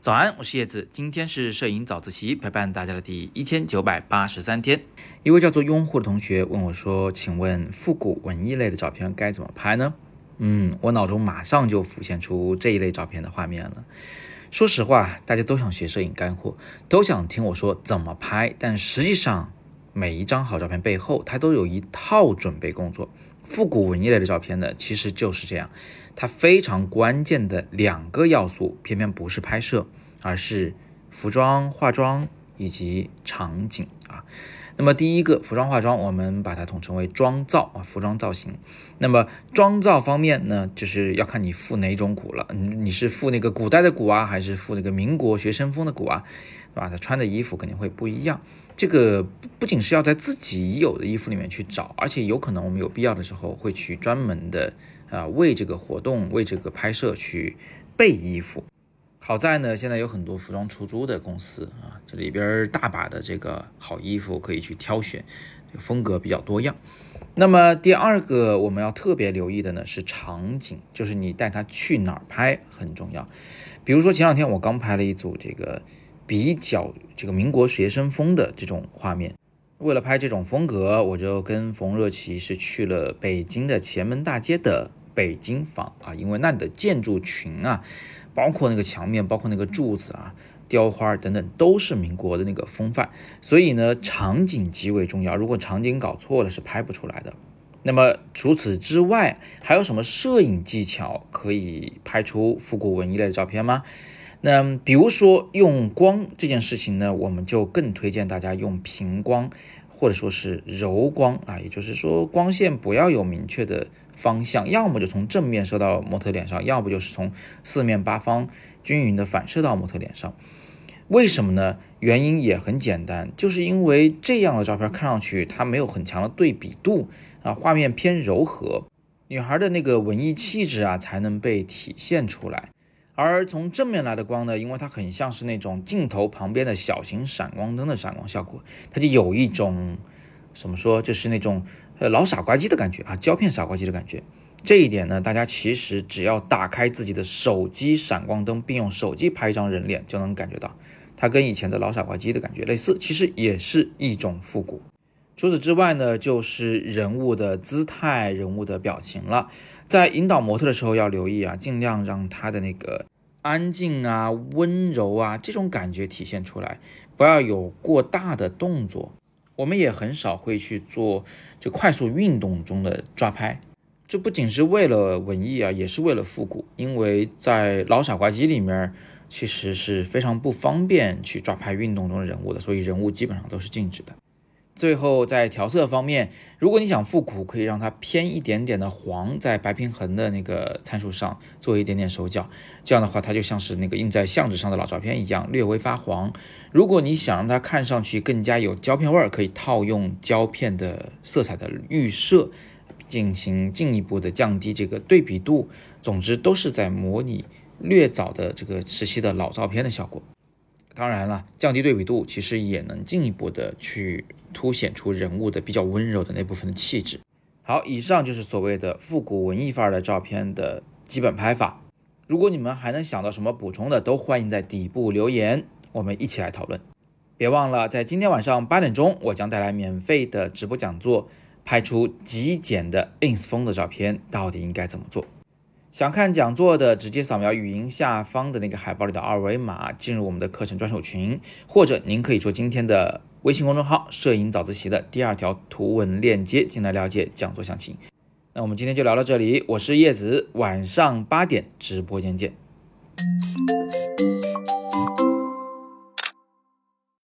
早安，我是叶子，今天是摄影早自习陪伴大家的第一千九百八十三天。一位叫做拥护的同学问我说：“请问复古文艺类的照片该怎么拍呢？”嗯，我脑中马上就浮现出这一类照片的画面了。说实话，大家都想学摄影干货，都想听我说怎么拍，但实际上每一张好照片背后，它都有一套准备工作。复古文艺类的照片呢，其实就是这样，它非常关键的两个要素，偏偏不是拍摄。而是服装、化妆以及场景啊。那么第一个服装化妆，我们把它统称为妆造啊，服装造型。那么妆造方面呢，就是要看你复哪种古了。嗯，你是复那个古代的古啊，还是复那个民国学生风的古啊？对吧？他穿的衣服肯定会不一样。这个不仅是要在自己已有的衣服里面去找，而且有可能我们有必要的时候会去专门的啊，为这个活动、为这个拍摄去备衣服。好在呢，现在有很多服装出租的公司啊，这里边大把的这个好衣服可以去挑选，风格比较多样。那么第二个我们要特别留意的呢是场景，就是你带他去哪儿拍很重要。比如说前两天我刚拍了一组这个比较这个民国学生风的这种画面，为了拍这种风格，我就跟冯若琪是去了北京的前门大街的北京坊啊，因为那里的建筑群啊。包括那个墙面，包括那个柱子啊、雕花等等，都是民国的那个风范。所以呢，场景极为重要。如果场景搞错了，是拍不出来的。那么除此之外，还有什么摄影技巧可以拍出复古文艺类的照片吗？那比如说用光这件事情呢，我们就更推荐大家用平光，或者说是柔光啊，也就是说光线不要有明确的。方向要么就从正面射到模特脸上，要不就是从四面八方均匀的反射到模特脸上。为什么呢？原因也很简单，就是因为这样的照片看上去它没有很强的对比度啊，画面偏柔和，女孩的那个文艺气质啊才能被体现出来。而从正面来的光呢，因为它很像是那种镜头旁边的小型闪光灯的闪光效果，它就有一种怎么说，就是那种。呃，老傻瓜机的感觉啊，胶片傻瓜机的感觉。这一点呢，大家其实只要打开自己的手机闪光灯，并用手机拍一张人脸，就能感觉到，它跟以前的老傻瓜机的感觉类似，其实也是一种复古。除此之外呢，就是人物的姿态、人物的表情了。在引导模特的时候要留意啊，尽量让他的那个安静啊、温柔啊这种感觉体现出来，不要有过大的动作。我们也很少会去做就快速运动中的抓拍，这不仅是为了文艺啊，也是为了复古。因为在老傻瓜机里面，其实是非常不方便去抓拍运动中的人物的，所以人物基本上都是静止的。最后，在调色方面，如果你想复古，可以让它偏一点点的黄，在白平衡的那个参数上做一点点手脚，这样的话，它就像是那个印在相纸上的老照片一样，略微发黄。如果你想让它看上去更加有胶片味儿，可以套用胶片的色彩的预设，进行进一步的降低这个对比度。总之，都是在模拟略早的这个时期的老照片的效果。当然了，降低对比度其实也能进一步的去凸显出人物的比较温柔的那部分的气质。好，以上就是所谓的复古文艺范儿的照片的基本拍法。如果你们还能想到什么补充的，都欢迎在底部留言，我们一起来讨论。别忘了，在今天晚上八点钟，我将带来免费的直播讲座，拍出极简的 ins 风的照片，到底应该怎么做？想看讲座的，直接扫描语音下方的那个海报里的二维码，进入我们的课程专属群，或者您可以说今天的微信公众号“摄影早自习”的第二条图文链接进来了解讲座详情。那我们今天就聊到这里，我是叶子，晚上八点直播间见。